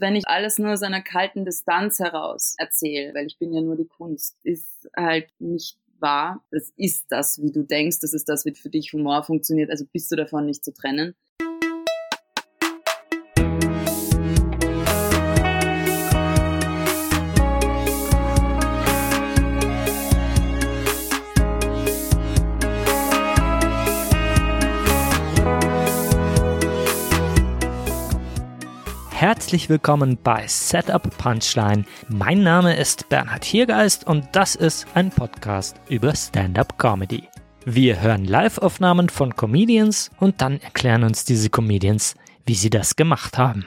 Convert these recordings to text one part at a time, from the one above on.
Wenn ich alles nur aus einer kalten Distanz heraus erzähle, weil ich bin ja nur die Kunst, ist halt nicht wahr. Das ist das, wie du denkst, das ist das, wie für dich Humor funktioniert, also bist du davon nicht zu trennen. Herzlich willkommen bei Setup Punchline. Mein Name ist Bernhard Hiergeist und das ist ein Podcast über Stand-up Comedy. Wir hören Live-Aufnahmen von Comedians und dann erklären uns diese Comedians, wie sie das gemacht haben.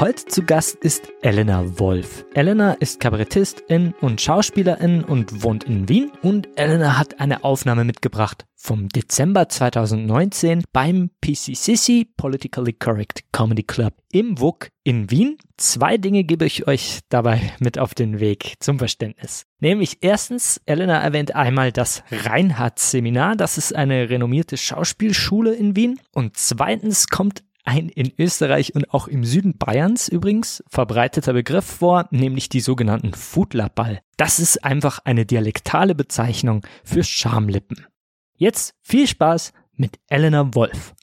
Heute zu Gast ist Elena Wolf. Elena ist Kabarettistin und Schauspielerin und wohnt in Wien. Und Elena hat eine Aufnahme mitgebracht vom Dezember 2019 beim PCCC Politically Correct Comedy Club im WUK in Wien. Zwei Dinge gebe ich euch dabei mit auf den Weg zum Verständnis. Nämlich erstens, Elena erwähnt einmal das Reinhardt-Seminar. Das ist eine renommierte Schauspielschule in Wien. Und zweitens kommt ein in Österreich und auch im Süden Bayerns übrigens verbreiteter Begriff vor, nämlich die sogenannten Fudlerball. Das ist einfach eine dialektale Bezeichnung für Schamlippen. Jetzt viel Spaß mit Elena Wolf.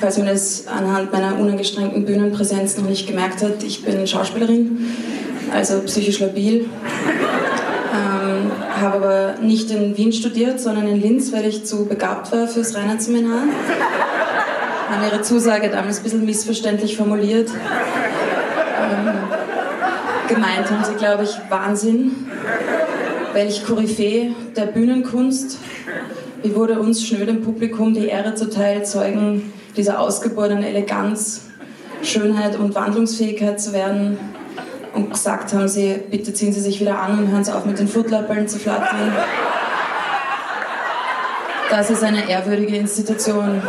Falls man es anhand meiner unangestrengten Bühnenpräsenz noch nicht gemerkt hat, ich bin Schauspielerin, also psychisch labil habe aber nicht in Wien studiert, sondern in Linz, weil ich zu begabt war fürs Reinhardt-Seminar. Haben ihre Zusage damals ein bisschen missverständlich formuliert. Ähm, gemeint haben sie, glaube ich, Wahnsinn. Welch Koryphäe der Bühnenkunst. Wie wurde uns schnödem Publikum die Ehre zuteil, Zeugen dieser ausgeborenen Eleganz, Schönheit und Wandlungsfähigkeit zu werden und gesagt haben sie, bitte ziehen Sie sich wieder an und hören Sie auf mit den Footlappeln zu flattern. Das ist eine ehrwürdige Institution.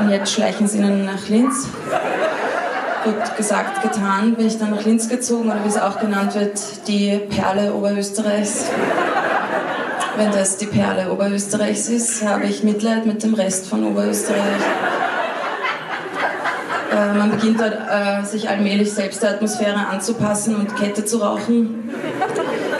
Und jetzt schleichen sie ihnen nach Linz. Gut gesagt, getan, bin ich dann nach Linz gezogen, oder wie es auch genannt wird, die Perle Oberösterreichs. Wenn das die Perle Oberösterreichs ist, habe ich Mitleid mit dem Rest von Oberösterreich. Äh, man beginnt dort, äh, sich allmählich selbst der Atmosphäre anzupassen und Kette zu rauchen,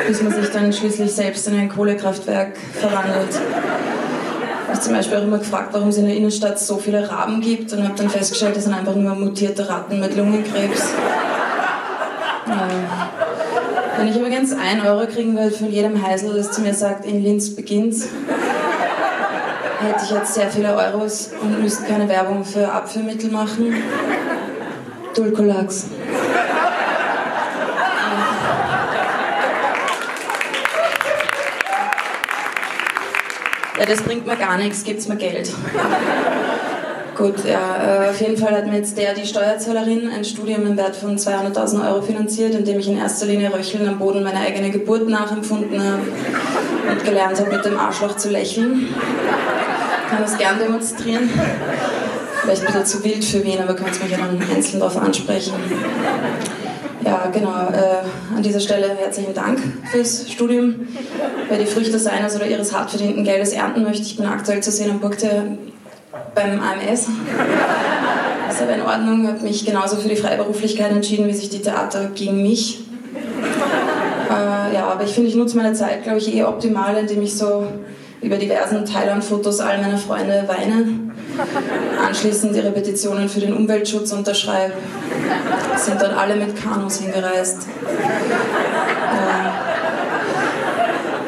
bis man sich dann schließlich selbst in ein Kohlekraftwerk verwandelt. Ich habe zum Beispiel auch immer gefragt, warum es in der Innenstadt so viele Raben gibt und habe dann festgestellt, das sind einfach nur mutierte Ratten mit Lungenkrebs. Äh, wenn ich übrigens 1 Euro kriegen würde von jedem Heisel, das zu mir sagt, in Linz beginnt's, hätte ich jetzt sehr viele Euros und müsste keine Werbung für Abführmittel machen. Dulcolax. Ja, das bringt mir gar nichts, gibt's mir Geld. Gut, ja, äh, auf jeden Fall hat mir jetzt der, die Steuerzahlerin, ein Studium im Wert von 200.000 Euro finanziert, in dem ich in erster Linie Röcheln am Boden meiner eigenen Geburt nachempfunden habe und gelernt habe, mit dem Arschloch zu lächeln kann das gern demonstrieren. Vielleicht ein bisschen zu wild für wen, aber könnt mich ja dann einzeln darauf ansprechen. Ja, genau. Äh, an dieser Stelle herzlichen Dank fürs Studium. Wer die Früchte seines oder ihres hart verdienten Geldes ernten möchte, ich bin aktuell zu sehen am Burgte beim AMS. Das ist aber in Ordnung, habe mich genauso für die Freiberuflichkeit entschieden, wie sich die Theater gegen mich. Äh, ja, aber ich finde, ich nutze meine Zeit, glaube ich, eh optimal, indem ich so über diversen Thailand-Fotos all meiner Freunde weine, anschließend ihre Petitionen für den Umweltschutz unterschreibe, sind dann alle mit Kanus hingereist. Äh,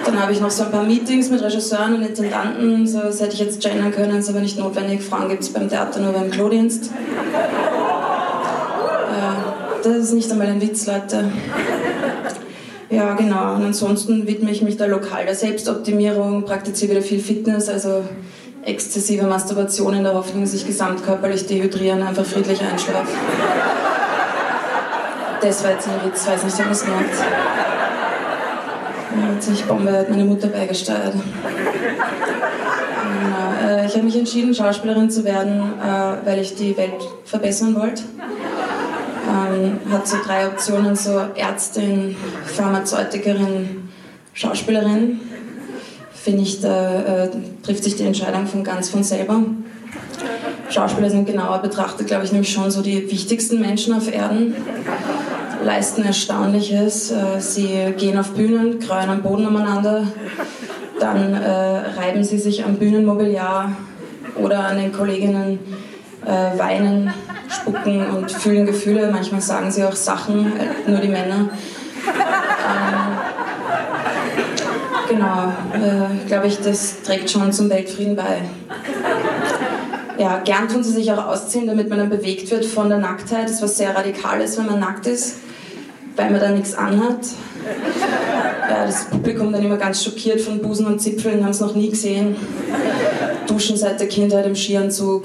dann habe ich noch so ein paar Meetings mit Regisseuren und Intendanten, so das hätte ich jetzt gendern können, ist aber nicht notwendig. Frauen gibt es beim Theater nur beim Klodienst. Äh, das ist nicht einmal ein Witz, Leute. Ja, genau. Und ansonsten widme ich mich der lokal der Selbstoptimierung, praktiziere wieder viel Fitness, also exzessive Masturbation in der Hoffnung, dass ich gesamtkörperlich dehydrieren, einfach friedlich einschlafe. Das war jetzt ein Witz, weiß nicht, ob man es merkt. Ja, ziemlich Bombe hat meine Mutter beigesteuert. Genau. Äh, ich habe mich entschieden, Schauspielerin zu werden, äh, weil ich die Welt verbessern wollte ähm, hat so drei Optionen, so Ärztin, Pharmazeutikerin, Schauspielerin. finde ich, da äh, trifft sich die Entscheidung von ganz von selber. Schauspieler sind genauer betrachtet, glaube ich, nämlich schon so die wichtigsten Menschen auf Erden, leisten Erstaunliches. Äh, sie gehen auf Bühnen, kreuen am Boden umeinander, dann äh, reiben sie sich am Bühnenmobiliar oder an den Kolleginnen, äh, weinen, spucken und fühlen Gefühle. Manchmal sagen sie auch Sachen, äh, nur die Männer. Ähm, genau, äh, glaube ich, das trägt schon zum Weltfrieden bei. Ja, gern tun sie sich auch ausziehen, damit man dann bewegt wird von der Nacktheit. Das ist was sehr Radikales, wenn man nackt ist, weil man da nichts anhat. Ja, das Publikum dann immer ganz schockiert von Busen und Zipfeln, haben es noch nie gesehen. Duschen seit der Kindheit im Skianzug.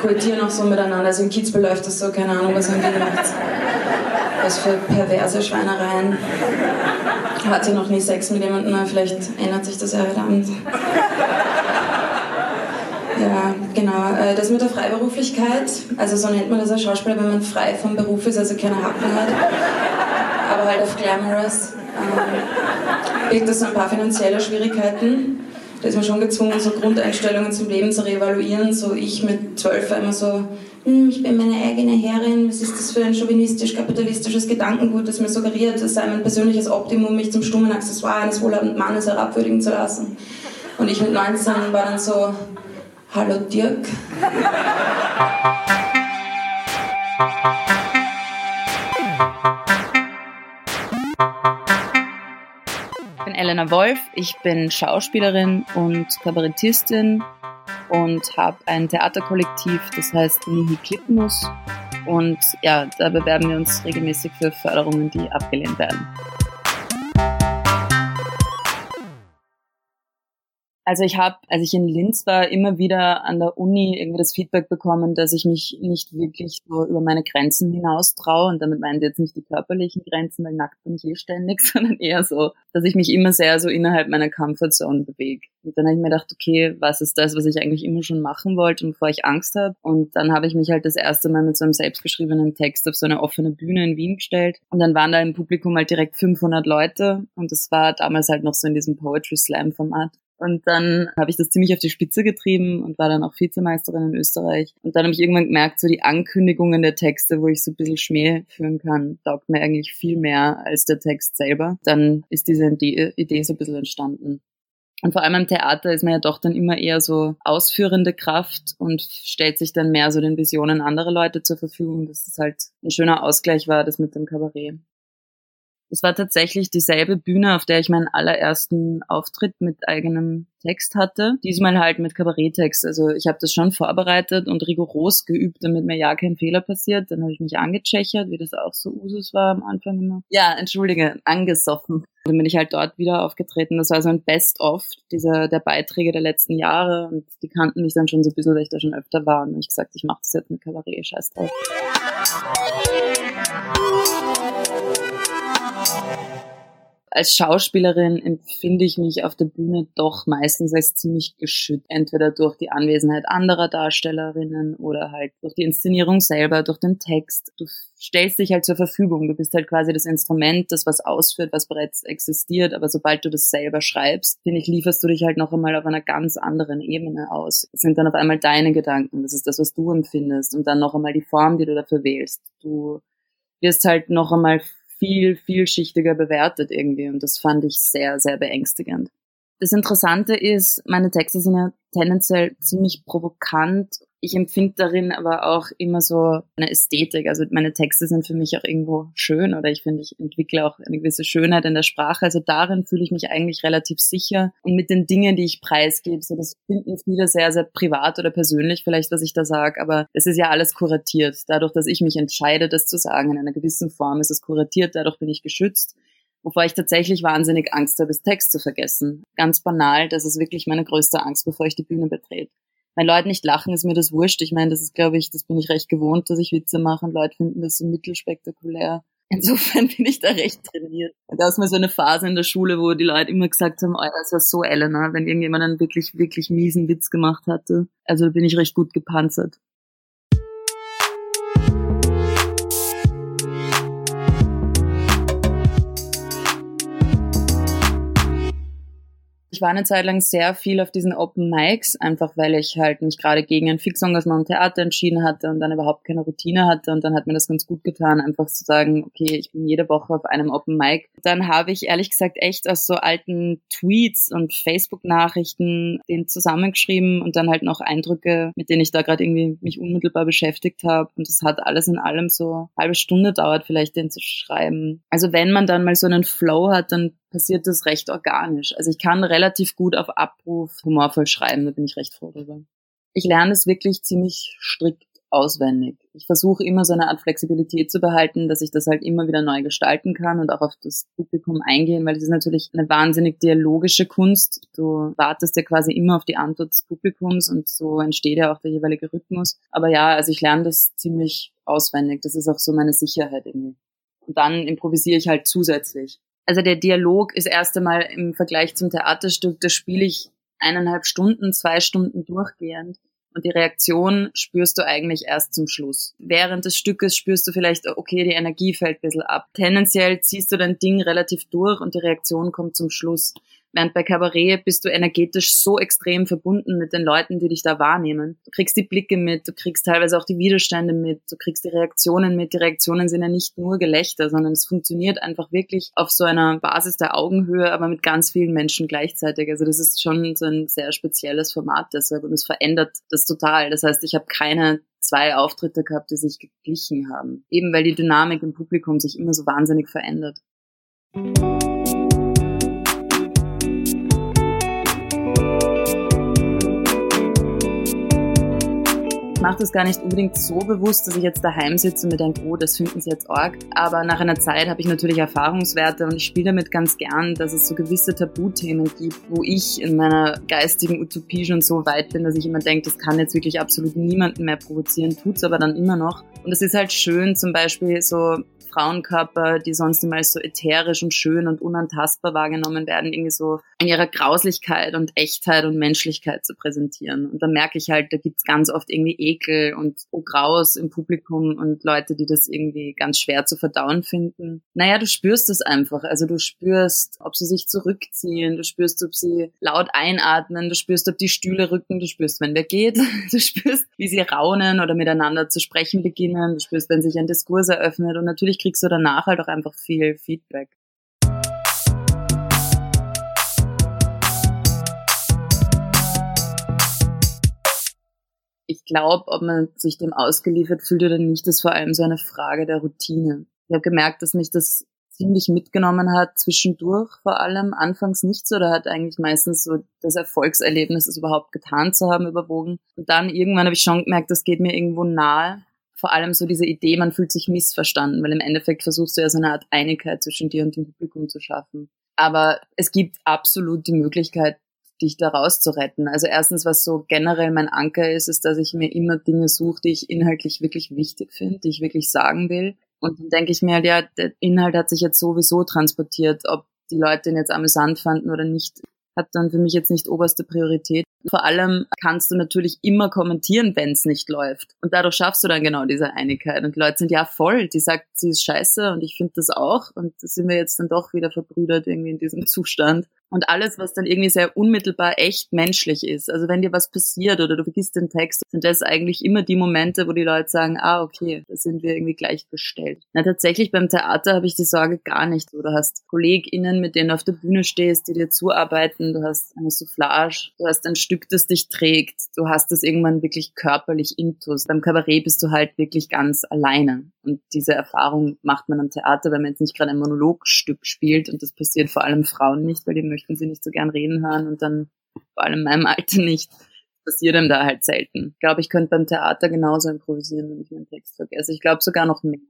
Koitieren auch so miteinander. Also in Kitzbühel läuft das so, keine Ahnung, was haben die gemacht. Was für perverse Schweinereien. Hat ja noch nie Sex mit jemandem, vielleicht ändert sich das ja heute Abend. Ja, genau. Äh, das mit der Freiberuflichkeit, also so nennt man das als Schauspieler, wenn man frei vom Beruf ist, also keine Hacken hat, aber halt auf Glamorous, ähm, birgt das ein paar finanzielle Schwierigkeiten. Da ist man schon gezwungen, so Grundeinstellungen zum Leben zu reevaluieren. So ich mit zwölf war immer so, hm, ich bin meine eigene Herrin, was ist das für ein chauvinistisch-kapitalistisches Gedankengut, das mir suggeriert, es sei mein persönliches Optimum, mich zum stummen Accessoire eines wohlhabenden Mannes herabwürdigen zu lassen. Und ich mit 19 war dann so, Hallo Dirk. Elena Wolf, ich bin Schauspielerin und Kabarettistin und habe ein Theaterkollektiv, das heißt Nihilklippmus. Und ja, da bewerben wir uns regelmäßig für Förderungen, die abgelehnt werden. Also ich habe, als ich in Linz war, immer wieder an der Uni irgendwie das Feedback bekommen, dass ich mich nicht wirklich so über meine Grenzen hinaus traue. Und damit meinen sie jetzt nicht die körperlichen Grenzen, weil nackt bin ich eh ständig, sondern eher so, dass ich mich immer sehr so innerhalb meiner Comfortzone bewege. Und dann habe ich mir gedacht, okay, was ist das, was ich eigentlich immer schon machen wollte, bevor ich Angst habe? Und dann habe ich mich halt das erste Mal mit so einem selbstgeschriebenen Text auf so eine offene Bühne in Wien gestellt. Und dann waren da im Publikum halt direkt 500 Leute. Und das war damals halt noch so in diesem Poetry Slam Format. Und dann habe ich das ziemlich auf die Spitze getrieben und war dann auch Vizemeisterin in Österreich. Und dann habe ich irgendwann gemerkt, so die Ankündigungen der Texte, wo ich so ein bisschen Schmäh führen kann, taugt mir eigentlich viel mehr als der Text selber. Dann ist diese Idee so ein bisschen entstanden. Und vor allem im Theater ist man ja doch dann immer eher so ausführende Kraft und stellt sich dann mehr so den Visionen anderer Leute zur Verfügung. Das ist halt ein schöner Ausgleich war, das mit dem Kabarett. Es war tatsächlich dieselbe Bühne, auf der ich meinen allerersten Auftritt mit eigenem Text hatte. Diesmal halt mit Kabaretttext. Also ich habe das schon vorbereitet und rigoros geübt, damit mir ja kein Fehler passiert. Dann habe ich mich angechechert, wie das auch so Usus war am Anfang immer. Ja, entschuldige, angesoffen. Dann bin ich halt dort wieder aufgetreten. Das war so ein Best-of dieser der Beiträge der letzten Jahre und die kannten mich dann schon so ein bisschen, weil ich da schon öfter war und ich gesagt, ich mache das jetzt mit Kabarett, scheiß drauf. Als Schauspielerin empfinde ich mich auf der Bühne doch meistens als ziemlich geschützt. Entweder durch die Anwesenheit anderer Darstellerinnen oder halt durch die Inszenierung selber, durch den Text. Du stellst dich halt zur Verfügung. Du bist halt quasi das Instrument, das was ausführt, was bereits existiert. Aber sobald du das selber schreibst, finde ich, lieferst du dich halt noch einmal auf einer ganz anderen Ebene aus. Es sind dann auf einmal deine Gedanken. Das ist das, was du empfindest. Und dann noch einmal die Form, die du dafür wählst. Du wirst halt noch einmal viel, vielschichtiger bewertet irgendwie und das fand ich sehr, sehr beängstigend. Das Interessante ist, meine Texte sind ja tendenziell ziemlich provokant ich empfinde darin aber auch immer so eine Ästhetik. Also meine Texte sind für mich auch irgendwo schön oder ich finde, ich entwickle auch eine gewisse Schönheit in der Sprache. Also darin fühle ich mich eigentlich relativ sicher. Und mit den Dingen, die ich preisgebe, so das finden viele sehr, sehr privat oder persönlich vielleicht, was ich da sage, aber es ist ja alles kuratiert. Dadurch, dass ich mich entscheide, das zu sagen in einer gewissen Form, ist es kuratiert, dadurch bin ich geschützt wovor ich tatsächlich wahnsinnig Angst habe, das Text zu vergessen. Ganz banal, das ist wirklich meine größte Angst, bevor ich die Bühne betrete wenn Leute nicht lachen, ist mir das wurscht. Ich meine, das ist, glaube ich, das bin ich recht gewohnt, dass ich Witze mache und Leute finden das so mittelspektakulär. Insofern bin ich da recht trainiert. Da ist mal so eine Phase in der Schule, wo die Leute immer gesagt haben, oh, das war so Elena, wenn irgendjemand einen wirklich, wirklich miesen Witz gemacht hatte. Also bin ich recht gut gepanzert. Ich war eine Zeit lang sehr viel auf diesen Open Mics, einfach weil ich halt mich gerade gegen ein Fixengagement im Theater entschieden hatte und dann überhaupt keine Routine hatte und dann hat mir das ganz gut getan, einfach zu sagen, okay, ich bin jede Woche auf einem Open Mic. Dann habe ich ehrlich gesagt echt aus so alten Tweets und Facebook-Nachrichten den zusammengeschrieben und dann halt noch Eindrücke, mit denen ich da gerade irgendwie mich unmittelbar beschäftigt habe und das hat alles in allem so halbe Stunde dauert, vielleicht den zu schreiben. Also wenn man dann mal so einen Flow hat, dann passiert das recht organisch. Also ich kann relativ gut auf Abruf humorvoll schreiben, da bin ich recht froh drüber. Ich lerne es wirklich ziemlich strikt auswendig. Ich versuche immer so eine Art Flexibilität zu behalten, dass ich das halt immer wieder neu gestalten kann und auch auf das Publikum eingehen, weil es ist natürlich eine wahnsinnig dialogische Kunst. Du wartest ja quasi immer auf die Antwort des Publikums und so entsteht ja auch der jeweilige Rhythmus. Aber ja, also ich lerne das ziemlich auswendig. Das ist auch so meine Sicherheit irgendwie. Und dann improvisiere ich halt zusätzlich. Also der Dialog ist erst einmal im Vergleich zum Theaterstück, da spiele ich eineinhalb Stunden, zwei Stunden durchgehend. Und die Reaktion spürst du eigentlich erst zum Schluss. Während des Stückes spürst du vielleicht, okay, die Energie fällt ein bisschen ab. Tendenziell ziehst du dein Ding relativ durch und die Reaktion kommt zum Schluss. Während bei Kabarett bist du energetisch so extrem verbunden mit den Leuten, die dich da wahrnehmen. Du kriegst die Blicke mit, du kriegst teilweise auch die Widerstände mit, du kriegst die Reaktionen mit. Die Reaktionen sind ja nicht nur Gelächter, sondern es funktioniert einfach wirklich auf so einer Basis der Augenhöhe, aber mit ganz vielen Menschen gleichzeitig. Also das ist schon so ein sehr spezielles Format deshalb und es verändert das total. Das heißt, ich habe keine zwei Auftritte gehabt, die sich geglichen haben. Eben weil die Dynamik im Publikum sich immer so wahnsinnig verändert. Mache das gar nicht unbedingt so bewusst, dass ich jetzt daheim sitze und mir denke, oh, das finden sie jetzt arg. Aber nach einer Zeit habe ich natürlich Erfahrungswerte und ich spiele damit ganz gern, dass es so gewisse Tabuthemen gibt, wo ich in meiner geistigen Utopie schon so weit bin, dass ich immer denke, das kann jetzt wirklich absolut niemanden mehr provozieren, tut's aber dann immer noch. Und es ist halt schön, zum Beispiel so Frauenkörper, die sonst immer als so ätherisch und schön und unantastbar wahrgenommen werden, irgendwie so in ihrer Grauslichkeit und Echtheit und Menschlichkeit zu präsentieren. Und da merke ich halt, da gibt's ganz oft irgendwie Ekel und oh Graus im Publikum und Leute, die das irgendwie ganz schwer zu verdauen finden. Naja, du spürst es einfach. Also du spürst, ob sie sich zurückziehen, du spürst, ob sie laut einatmen, du spürst, ob die Stühle rücken, du spürst, wenn wer geht, du spürst, wie sie raunen oder miteinander zu sprechen beginnen, du spürst, wenn sich ein Diskurs eröffnet und natürlich kriegst du danach halt auch einfach viel Feedback. Ich glaube, ob man sich dem ausgeliefert fühlt oder nicht, ist vor allem so eine Frage der Routine. Ich habe gemerkt, dass mich das ziemlich mitgenommen hat, zwischendurch vor allem, anfangs nicht so, da hat eigentlich meistens so das Erfolgserlebnis, es überhaupt getan zu haben, überwogen. Und dann irgendwann habe ich schon gemerkt, das geht mir irgendwo nahe vor allem so diese Idee, man fühlt sich missverstanden, weil im Endeffekt versuchst du ja so eine Art Einigkeit zwischen dir und dem Publikum zu schaffen. Aber es gibt absolut die Möglichkeit, dich da rauszuretten. Also erstens, was so generell mein Anker ist, ist, dass ich mir immer Dinge suche, die ich inhaltlich wirklich wichtig finde, die ich wirklich sagen will. Und dann denke ich mir halt, ja, der Inhalt hat sich jetzt sowieso transportiert, ob die Leute ihn jetzt amüsant fanden oder nicht, hat dann für mich jetzt nicht oberste Priorität. Vor allem kannst du natürlich immer kommentieren, wenn es nicht läuft. Und dadurch schaffst du dann genau diese Einigkeit. Und die Leute sind ja voll, die sagt, sie ist scheiße und ich finde das auch. Und da sind wir jetzt dann doch wieder verbrüdert irgendwie in diesem Zustand und alles, was dann irgendwie sehr unmittelbar echt menschlich ist. Also wenn dir was passiert oder du vergisst den Text, sind das eigentlich immer die Momente, wo die Leute sagen, ah, okay, da sind wir irgendwie gleichgestellt. Na, tatsächlich beim Theater habe ich die Sorge gar nicht. Du hast KollegInnen, mit denen du auf der Bühne stehst, die dir zuarbeiten, du hast eine Soufflage, du hast ein Stück, das dich trägt, du hast das irgendwann wirklich körperlich intus. Beim Kabarett bist du halt wirklich ganz alleine. Und diese Erfahrung macht man am Theater, wenn man jetzt nicht gerade ein Monologstück spielt und das passiert vor allem Frauen nicht, weil die möchten sie nicht so gern reden hören und dann vor allem in meinem Alter nicht. Passiert einem da halt selten. Ich glaube, ich könnte beim Theater genauso improvisieren, wenn ich meinen Text vergesse. Ich glaube sogar noch mehr.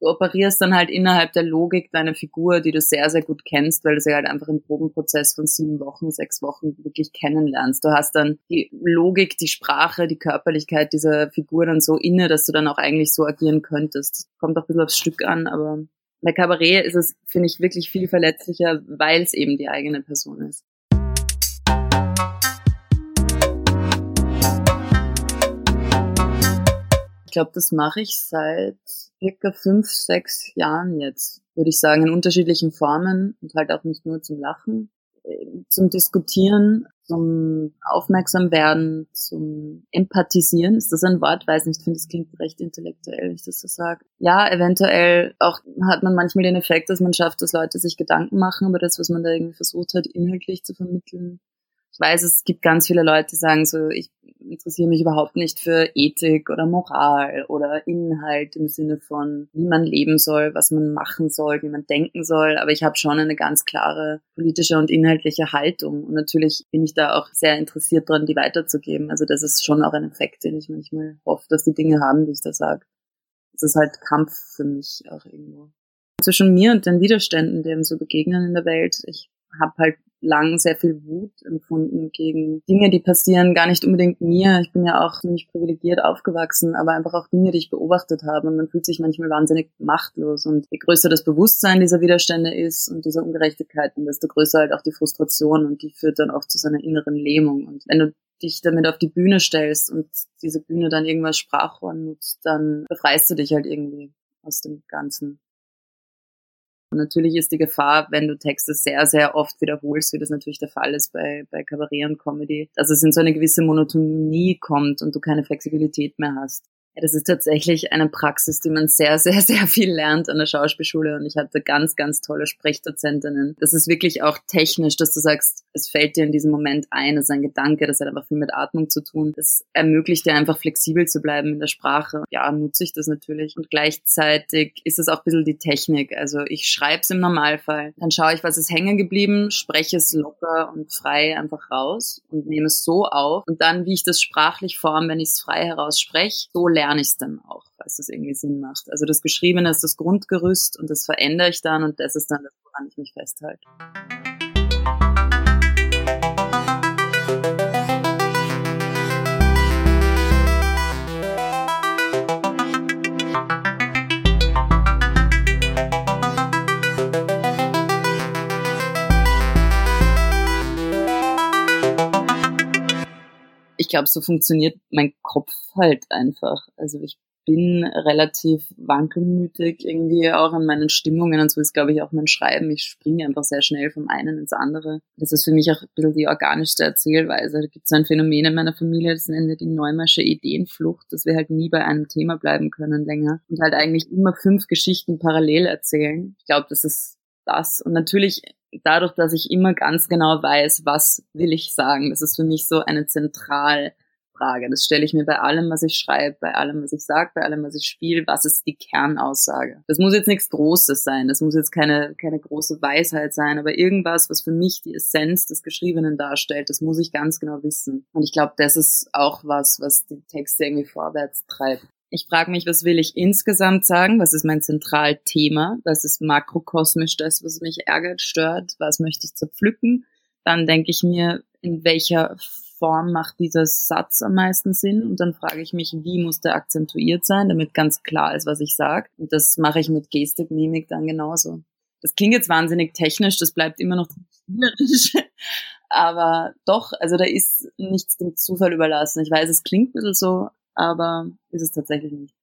Du operierst dann halt innerhalb der Logik deine Figur, die du sehr, sehr gut kennst, weil du sie halt einfach im Probenprozess von sieben Wochen, sechs Wochen wirklich kennenlernst. Du hast dann die Logik, die Sprache, die Körperlichkeit dieser Figur dann so inne, dass du dann auch eigentlich so agieren könntest. Kommt auch ein bisschen aufs Stück an, aber bei Kabarett ist es, finde ich, wirklich viel verletzlicher, weil es eben die eigene Person ist. Glaube, das mache ich seit circa fünf, sechs Jahren jetzt, würde ich sagen, in unterschiedlichen Formen und halt auch nicht nur zum Lachen. äh, zum Diskutieren, zum Aufmerksamwerden, zum Empathisieren. Ist das ein Wort? Weiß nicht, ich finde, es klingt recht intellektuell, wenn ich das so sage. Ja, eventuell auch hat man manchmal den Effekt, dass man schafft, dass Leute sich Gedanken machen über das, was man da irgendwie versucht hat, inhaltlich zu vermitteln. Ich weiß, es gibt ganz viele Leute, die sagen so, ich interessiere mich überhaupt nicht für Ethik oder Moral oder Inhalt im Sinne von, wie man leben soll, was man machen soll, wie man denken soll. Aber ich habe schon eine ganz klare politische und inhaltliche Haltung. Und natürlich bin ich da auch sehr interessiert daran, die weiterzugeben. Also das ist schon auch ein Effekt, den ich manchmal hoffe, dass die Dinge haben, die ich da sage. Das ist halt Kampf für mich auch irgendwo. Zwischen mir und den Widerständen, dem so begegnen in der Welt. Ich habe halt lang sehr viel Wut empfunden gegen Dinge, die passieren, gar nicht unbedingt mir. Ich bin ja auch ziemlich privilegiert aufgewachsen, aber einfach auch Dinge, die ich beobachtet habe. Und man fühlt sich manchmal wahnsinnig machtlos. Und je größer das Bewusstsein dieser Widerstände ist und dieser Ungerechtigkeiten, desto größer halt auch die Frustration und die führt dann oft zu seiner inneren Lähmung. Und wenn du dich damit auf die Bühne stellst und diese Bühne dann irgendwas Sprachrohr nutzt, dann befreist du dich halt irgendwie aus dem Ganzen. Natürlich ist die Gefahr, wenn du Texte sehr, sehr oft wiederholst, wie das natürlich der Fall ist bei, bei Kabarett und Comedy, dass es in so eine gewisse Monotonie kommt und du keine Flexibilität mehr hast. Ja, das ist tatsächlich eine Praxis, die man sehr, sehr, sehr viel lernt an der Schauspielschule und ich hatte ganz, ganz tolle Sprechdozentinnen. Das ist wirklich auch technisch, dass du sagst, es fällt dir in diesem Moment ein, das ist ein Gedanke, das hat aber viel mit Atmung zu tun. Das ermöglicht dir einfach flexibel zu bleiben in der Sprache. Ja, nutze ich das natürlich und gleichzeitig ist es auch ein bisschen die Technik. Also ich schreibe es im Normalfall, dann schaue ich, was ist hängen geblieben, spreche es locker und frei einfach raus und nehme es so auf und dann, wie ich das sprachlich form, wenn ich es frei heraus spreche, so lerne ich es dann auch, falls das irgendwie Sinn macht. Also das Geschriebene ist das Grundgerüst und das verändere ich dann und das ist dann das, woran ich mich festhalte. Glaube, so funktioniert mein Kopf halt einfach. Also ich bin relativ wankelmütig irgendwie auch in meinen Stimmungen und so ist, glaube ich, auch mein Schreiben. Ich springe einfach sehr schnell vom einen ins andere. Das ist für mich auch ein bisschen die organischste Erzählweise. Da gibt es ein Phänomen in meiner Familie, das nennen wir die Neumersche Ideenflucht, dass wir halt nie bei einem Thema bleiben können länger und halt eigentlich immer fünf Geschichten parallel erzählen. Ich glaube, das ist das. Und natürlich dadurch, dass ich immer ganz genau weiß, was will ich sagen, das ist für mich so eine Zentralfrage. Das stelle ich mir bei allem, was ich schreibe, bei allem, was ich sage, bei allem, was ich spiele. Was ist die Kernaussage? Das muss jetzt nichts Großes sein, das muss jetzt keine, keine große Weisheit sein, aber irgendwas, was für mich die Essenz des Geschriebenen darstellt, das muss ich ganz genau wissen. Und ich glaube, das ist auch was, was die Texte irgendwie vorwärts treibt. Ich frage mich, was will ich insgesamt sagen? Was ist mein Zentralthema? Was ist makrokosmisch das, was mich ärgert, stört? Was möchte ich zerpflücken? Dann denke ich mir, in welcher Form macht dieser Satz am meisten Sinn? Und dann frage ich mich, wie muss der akzentuiert sein, damit ganz klar ist, was ich sage. Und das mache ich mit Gestik, Mimik dann genauso. Das klingt jetzt wahnsinnig technisch, das bleibt immer noch spielerisch. Aber doch, also da ist nichts dem Zufall überlassen. Ich weiß, es klingt ein bisschen so, aber ist es tatsächlich nicht.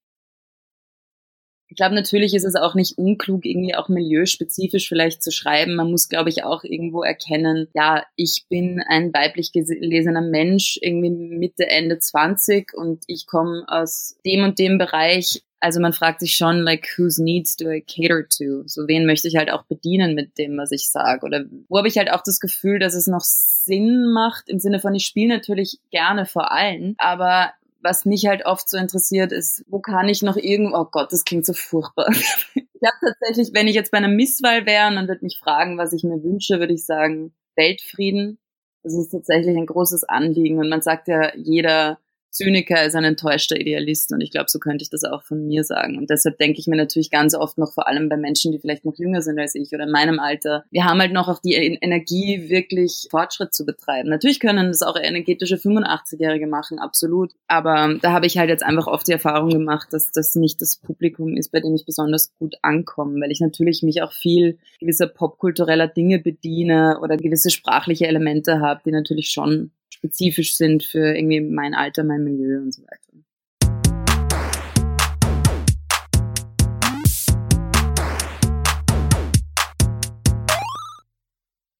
Ich glaube, natürlich ist es auch nicht unklug, irgendwie auch milieuspezifisch vielleicht zu schreiben. Man muss, glaube ich, auch irgendwo erkennen, ja, ich bin ein weiblich gelesener Mensch, irgendwie Mitte, Ende 20 und ich komme aus dem und dem Bereich. Also man fragt sich schon, like, whose needs do I cater to? So wen möchte ich halt auch bedienen mit dem, was ich sage? Oder wo habe ich halt auch das Gefühl, dass es noch Sinn macht, im Sinne von, ich spiele natürlich gerne vor allen, aber was mich halt oft so interessiert, ist, wo kann ich noch irgendwo, oh Gott, das klingt so furchtbar. ich habe tatsächlich, wenn ich jetzt bei einer Misswahl wäre und man wird mich fragen, was ich mir wünsche, würde ich sagen, Weltfrieden. Das ist tatsächlich ein großes Anliegen. Und man sagt ja, jeder Zyniker ist ein enttäuschter Idealist und ich glaube, so könnte ich das auch von mir sagen. Und deshalb denke ich mir natürlich ganz oft noch, vor allem bei Menschen, die vielleicht noch jünger sind als ich oder in meinem Alter, wir haben halt noch auch die Energie, wirklich Fortschritt zu betreiben. Natürlich können das auch energetische 85-Jährige machen, absolut. Aber da habe ich halt jetzt einfach oft die Erfahrung gemacht, dass das nicht das Publikum ist, bei dem ich besonders gut ankomme, weil ich natürlich mich auch viel gewisser popkultureller Dinge bediene oder gewisse sprachliche Elemente habe, die natürlich schon spezifisch sind für irgendwie mein Alter, mein Milieu und so weiter.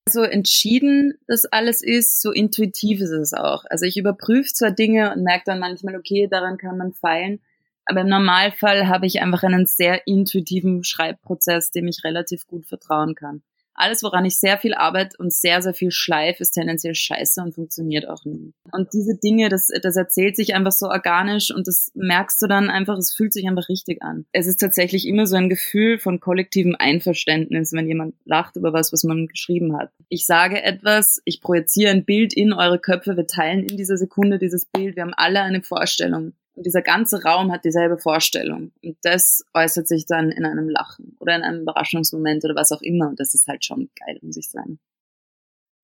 So entschieden das alles ist, so intuitiv ist es auch. Also ich überprüfe zwar Dinge und merke dann manchmal, okay, daran kann man feilen, aber im Normalfall habe ich einfach einen sehr intuitiven Schreibprozess, dem ich relativ gut vertrauen kann alles, woran ich sehr viel arbeite und sehr, sehr viel schleif, ist tendenziell scheiße und funktioniert auch nie. Und diese Dinge, das, das erzählt sich einfach so organisch und das merkst du dann einfach, es fühlt sich einfach richtig an. Es ist tatsächlich immer so ein Gefühl von kollektivem Einverständnis, wenn jemand lacht über was, was man geschrieben hat. Ich sage etwas, ich projiziere ein Bild in eure Köpfe, wir teilen in dieser Sekunde dieses Bild, wir haben alle eine Vorstellung. Und dieser ganze Raum hat dieselbe Vorstellung. Und das äußert sich dann in einem Lachen oder in einem Überraschungsmoment oder was auch immer. Und das ist halt schon geil, muss ich sagen.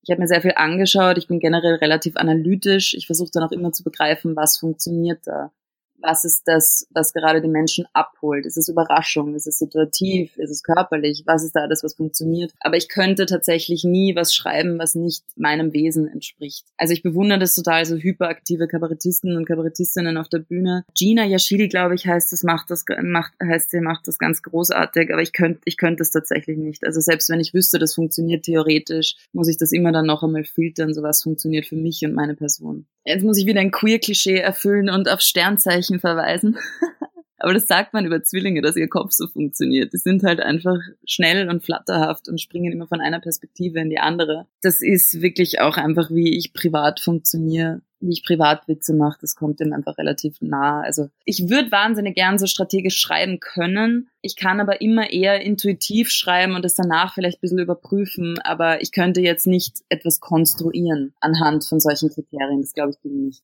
Ich habe mir sehr viel angeschaut. Ich bin generell relativ analytisch. Ich versuche dann auch immer zu begreifen, was funktioniert da was ist das, was gerade die Menschen abholt? Ist es Überraschung? Ist es situativ? Ist es körperlich? Was ist da das, was funktioniert? Aber ich könnte tatsächlich nie was schreiben, was nicht meinem Wesen entspricht. Also ich bewundere das total, so hyperaktive Kabarettisten und Kabarettistinnen auf der Bühne. Gina Yashidi, glaube ich, heißt das, macht das, macht, heißt sie, macht das ganz großartig, aber ich könnte, ich könnte es tatsächlich nicht. Also selbst wenn ich wüsste, das funktioniert theoretisch, muss ich das immer dann noch einmal filtern, so was funktioniert für mich und meine Person. Jetzt muss ich wieder ein Queer-Klischee erfüllen und auf Sternzeichen verweisen. Aber das sagt man über Zwillinge, dass ihr Kopf so funktioniert. Die sind halt einfach schnell und flatterhaft und springen immer von einer Perspektive in die andere. Das ist wirklich auch einfach, wie ich privat funktioniere wie ich Privatwitze mache, das kommt dem einfach relativ nah. Also ich würde wahnsinnig gern so strategisch schreiben können. Ich kann aber immer eher intuitiv schreiben und es danach vielleicht ein bisschen überprüfen, aber ich könnte jetzt nicht etwas konstruieren anhand von solchen Kriterien. Das glaube ich bin nicht.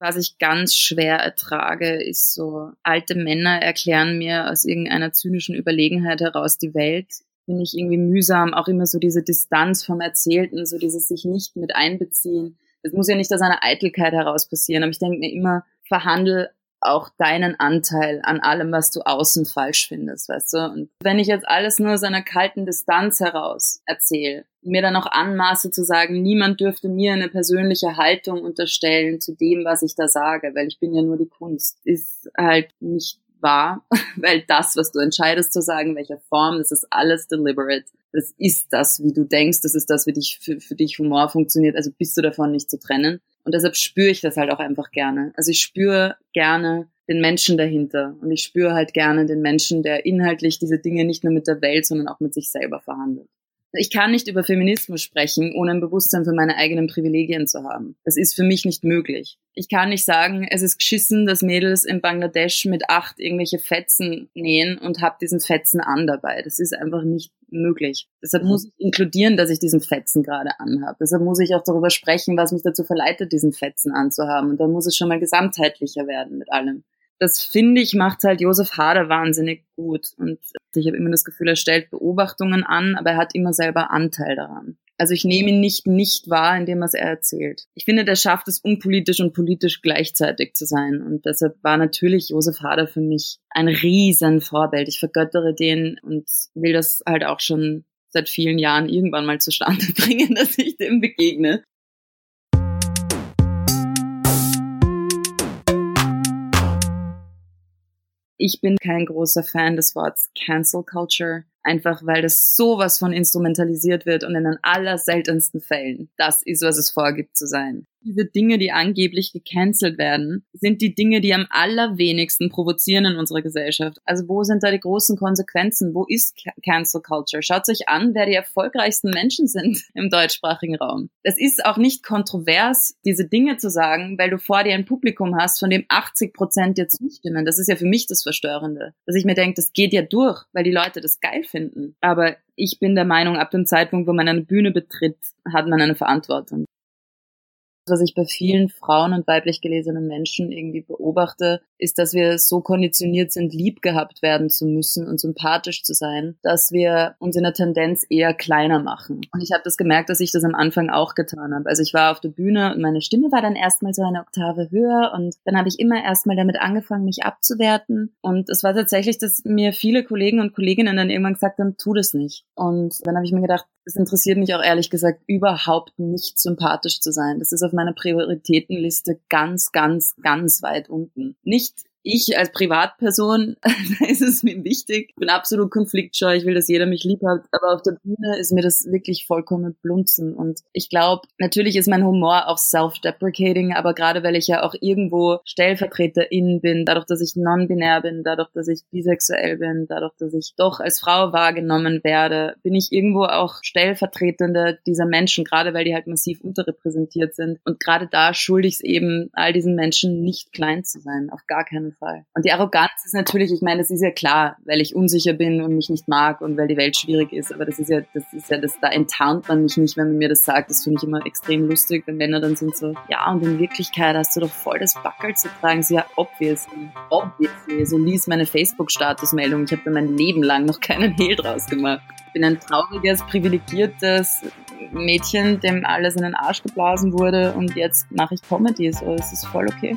Was ich ganz schwer ertrage, ist so, alte Männer erklären mir aus irgendeiner zynischen Überlegenheit heraus die Welt finde ich irgendwie mühsam, auch immer so diese Distanz vom Erzählten, so dieses sich nicht mit einbeziehen. Das muss ja nicht aus einer Eitelkeit heraus passieren, aber ich denke mir immer, verhandel auch deinen Anteil an allem, was du außen falsch findest, weißt du? Und wenn ich jetzt alles nur aus einer kalten Distanz heraus erzähle, mir dann auch anmaße zu sagen, niemand dürfte mir eine persönliche Haltung unterstellen zu dem, was ich da sage, weil ich bin ja nur die Kunst, ist halt nicht wahr, weil das, was du entscheidest zu sagen, welcher Form, das ist alles deliberate. Das ist das, wie du denkst, das ist das, wie dich, für, für dich Humor funktioniert, also bist du davon nicht zu trennen. Und deshalb spüre ich das halt auch einfach gerne. Also ich spüre gerne den Menschen dahinter und ich spüre halt gerne den Menschen, der inhaltlich diese Dinge nicht nur mit der Welt, sondern auch mit sich selber verhandelt. Ich kann nicht über Feminismus sprechen, ohne ein Bewusstsein für meine eigenen Privilegien zu haben. Das ist für mich nicht möglich. Ich kann nicht sagen, es ist geschissen, dass Mädels in Bangladesch mit acht irgendwelche Fetzen nähen und hab diesen Fetzen an dabei. Das ist einfach nicht möglich. Deshalb muss ich inkludieren, dass ich diesen Fetzen gerade anhabe. Deshalb muss ich auch darüber sprechen, was mich dazu verleitet, diesen Fetzen anzuhaben. Und dann muss es schon mal gesamtheitlicher werden mit allem das finde ich, macht halt Josef Hader wahnsinnig gut. Und ich habe immer das Gefühl, er stellt Beobachtungen an, aber er hat immer selber Anteil daran. Also ich nehme ihn nicht nicht wahr, indem was er erzählt. Ich finde, der schafft es, unpolitisch und politisch gleichzeitig zu sein. Und deshalb war natürlich Josef Hader für mich ein riesen Vorbild. Ich vergöttere den und will das halt auch schon seit vielen Jahren irgendwann mal zustande bringen, dass ich dem begegne. Ich bin kein großer Fan des Wortes Cancel Culture einfach weil das sowas von instrumentalisiert wird und in den allerseltensten Fällen das ist, was es vorgibt zu sein. Diese Dinge, die angeblich gecancelt werden, sind die Dinge, die am allerwenigsten provozieren in unserer Gesellschaft. Also wo sind da die großen Konsequenzen? Wo ist Cancel Culture? Schaut euch an, wer die erfolgreichsten Menschen sind im deutschsprachigen Raum. Es ist auch nicht kontrovers, diese Dinge zu sagen, weil du vor dir ein Publikum hast, von dem 80 Prozent dir zustimmen. Das ist ja für mich das Verstörende. Dass ich mir denke, das geht ja durch, weil die Leute das geil finden. Aber ich bin der Meinung, ab dem Zeitpunkt, wo man eine Bühne betritt, hat man eine Verantwortung was ich bei vielen Frauen und weiblich gelesenen Menschen irgendwie beobachte, ist, dass wir so konditioniert sind, lieb gehabt werden zu müssen und sympathisch zu sein, dass wir uns in der Tendenz eher kleiner machen. Und ich habe das gemerkt, dass ich das am Anfang auch getan habe. Also ich war auf der Bühne und meine Stimme war dann erstmal so eine Oktave höher und dann habe ich immer erstmal damit angefangen, mich abzuwerten. Und es war tatsächlich, dass mir viele Kollegen und Kolleginnen dann irgendwann gesagt haben, tu das nicht. Und dann habe ich mir gedacht, es interessiert mich auch ehrlich gesagt überhaupt nicht sympathisch zu sein. Das ist auf meiner Prioritätenliste ganz, ganz, ganz weit unten. Nicht ich als Privatperson, da ist es mir wichtig. Ich bin absolut konfliktscheu. Ich will, dass jeder mich lieb hat. Aber auf der Bühne ist mir das wirklich vollkommen blunzen. Und ich glaube, natürlich ist mein Humor auch self-deprecating, aber gerade weil ich ja auch irgendwo Stellvertreterin bin, dadurch, dass ich non-binär bin, dadurch, dass ich bisexuell bin, dadurch, dass ich doch als Frau wahrgenommen werde, bin ich irgendwo auch Stellvertretende dieser Menschen, gerade weil die halt massiv unterrepräsentiert sind. Und gerade da schulde ich es eben all diesen Menschen nicht klein zu sein. Auf gar keinen Fall. Und die Arroganz ist natürlich, ich meine, das ist ja klar, weil ich unsicher bin und mich nicht mag und weil die Welt schwierig ist. Aber das ist ja, das ist ja, das, da enttarnt man mich nicht, wenn man mir das sagt. Das finde ich immer extrem lustig, wenn Männer dann sind so, ja, und in Wirklichkeit hast du doch voll das Backel zu tragen. So, ja, obviously, obviously. So lies meine Facebook-Statusmeldung. Ich habe da mein Leben lang noch keinen Hehl draus gemacht. Ich bin ein trauriges, privilegiertes Mädchen, dem alles in den Arsch geblasen wurde und jetzt mache ich Comedy. So, es ist voll okay.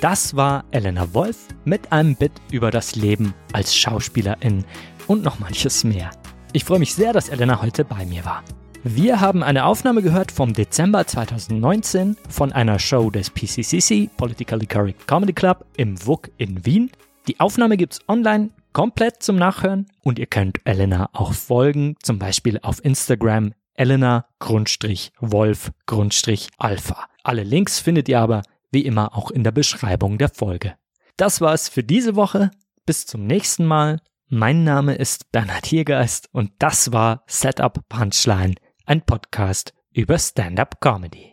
Das war Elena Wolf mit einem Bit über das Leben als Schauspielerin und noch manches mehr. Ich freue mich sehr, dass Elena heute bei mir war. Wir haben eine Aufnahme gehört vom Dezember 2019 von einer Show des PCCC, Politically Correct Comedy Club, im WUK in Wien. Die Aufnahme gibt es online komplett zum Nachhören und ihr könnt Elena auch folgen, zum Beispiel auf Instagram Elena-Wolf-Alpha. Alle Links findet ihr aber wie immer auch in der Beschreibung der Folge. Das war's für diese Woche. Bis zum nächsten Mal. Mein Name ist Bernhard Hiergeist und das war Setup Punchline, ein Podcast über Stand-up Comedy.